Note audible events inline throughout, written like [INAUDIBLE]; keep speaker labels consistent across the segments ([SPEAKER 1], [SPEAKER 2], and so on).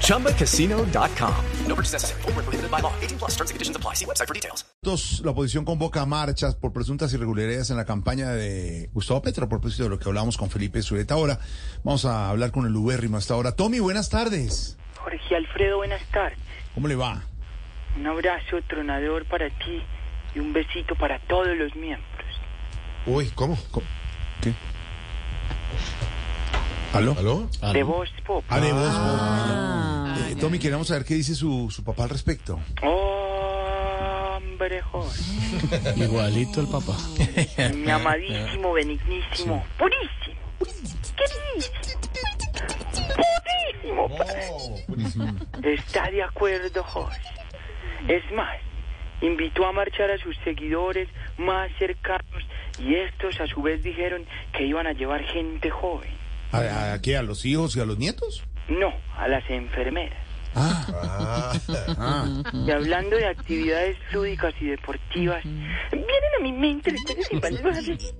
[SPEAKER 1] ChumbaCasino.com. No purchase necessary. Where prohibited by law. 18 plus terms and conditions apply. See website for details.
[SPEAKER 2] La oposición convoca marchas por presuntas irregularidades en la campaña de Gustavo Petro, a propósito de lo que hablamos con Felipe Zuleta. Ahora vamos a hablar con el ubérrimo hasta ahora. Tommy, buenas tardes.
[SPEAKER 3] Jorge Alfredo, buenas tardes.
[SPEAKER 2] ¿Cómo le va?
[SPEAKER 3] Un abrazo tronador para ti y un besito para todos los miembros.
[SPEAKER 2] Uy, ¿cómo? ¿Cómo? ¿Qué? ¿Aló? ¿Aló?
[SPEAKER 3] De voz pop.
[SPEAKER 2] Ah, de voz. Eh, Tommy, queremos saber qué dice su, su papá al respecto.
[SPEAKER 3] Hombre, Jorge. [LAUGHS]
[SPEAKER 4] Igualito el papá.
[SPEAKER 3] Mi amadísimo, benignísimo, purísimo. Queridísimo. Purísimo. padre. Está de acuerdo, Jorge. Es más, invitó a marchar a sus seguidores más cercanos y estos a su vez dijeron que iban a llevar gente joven.
[SPEAKER 2] ¿A, a, a qué? ¿A los hijos y a los nietos?
[SPEAKER 3] No, a las enfermeras.
[SPEAKER 2] Ah, ah.
[SPEAKER 3] Y hablando de actividades lúdicas y deportivas, vienen a mi mente recuerdos invaluables.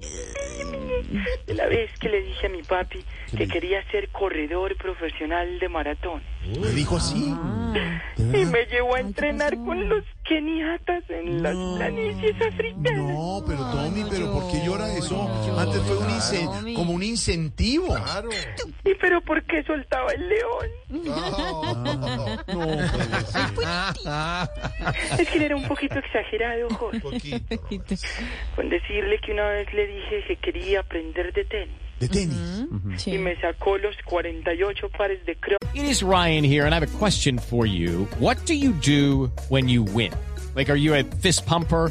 [SPEAKER 3] De la vez que le dije a mi papi que quería ser corredor profesional de maratón.
[SPEAKER 2] ¿Me dijo así? ¿De
[SPEAKER 3] Y me llevó a entrenar con los keniatas en las planicies africanas.
[SPEAKER 2] No, pero Tommy, pero ¿por qué llora eso? Antes fue un incen- como un incentivo. Claro.
[SPEAKER 3] ¿Y pero por qué soltaba el león? [LAUGHS] Es que él era un poquito exagerado, Jorge. Con decirle que una vez le dije que quería aprender de tenis.
[SPEAKER 2] De tenis. Mm-hmm.
[SPEAKER 3] Y me sacó los 48 pares de crocs.
[SPEAKER 5] It is Ryan here, and I have a question for you. What do you do when you win? Like, are you a fist pumper?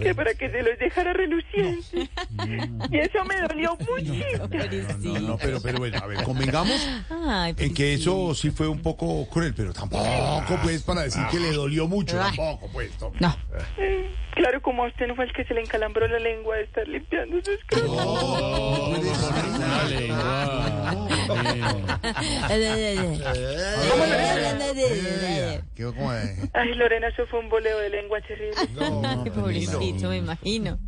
[SPEAKER 3] Que para que se los dejara relucientes. [LAUGHS] Y eso me dolió muchísimo.
[SPEAKER 2] No, no, pero, pero bueno, a ver, convengamos en que eso sí fue un poco cruel, pero tampoco, pues, para decir que le dolió mucho, tampoco, pues.
[SPEAKER 4] No.
[SPEAKER 3] Claro, como a usted no fue el que se le encalambró la lengua de estar limpiando sus.
[SPEAKER 2] No, puede ser. ¿Qué, cómo es?
[SPEAKER 3] Ay, Lorena, eso fue un boleo de lengua terrible.
[SPEAKER 4] Ay, pobrecito, me imagino.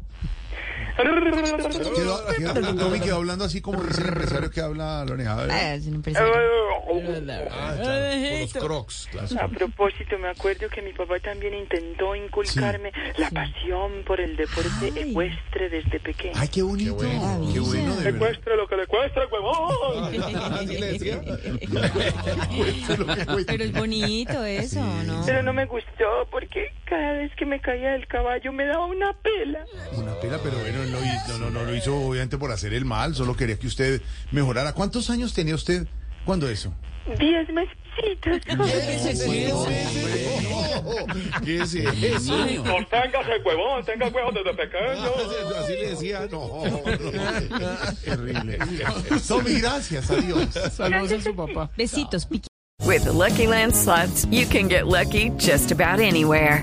[SPEAKER 2] Quedó, [LAUGHS] quedó- Tommy quedó hablando así como dice el empresario que habla Lorena. A ver.
[SPEAKER 4] Ah, es un empresario.
[SPEAKER 3] A propósito, me acuerdo que mi papá también intentó inculcarme la pasión por el deporte ecuestre desde pequeño.
[SPEAKER 2] Ay, qué bonito. Qué bueno, de verdad.
[SPEAKER 3] Ecuestre lo que le cuesta, huevón. [LAUGHS]
[SPEAKER 4] Pero es bonito eso, ¿no?
[SPEAKER 3] Pero no me gustó porque cada vez que me caía del caballo me daba una pela.
[SPEAKER 2] Una pena, pero bueno, no, hizo- no, no, no lo hizo obviamente por hacer el mal, solo quería que usted mejorara. ¿Cuántos años tenía usted cuando eso?
[SPEAKER 3] Diez mesecitos.
[SPEAKER 2] ¿Qué es eso?
[SPEAKER 3] No téngase huevón, tenga huevón desde pequeño.
[SPEAKER 2] Así le decía, no, no, terrible. Tommy, gracias, adiós.
[SPEAKER 4] Saludos a su papá. Besitos.
[SPEAKER 6] With the Lucky Land slots, you can get lucky just about anywhere.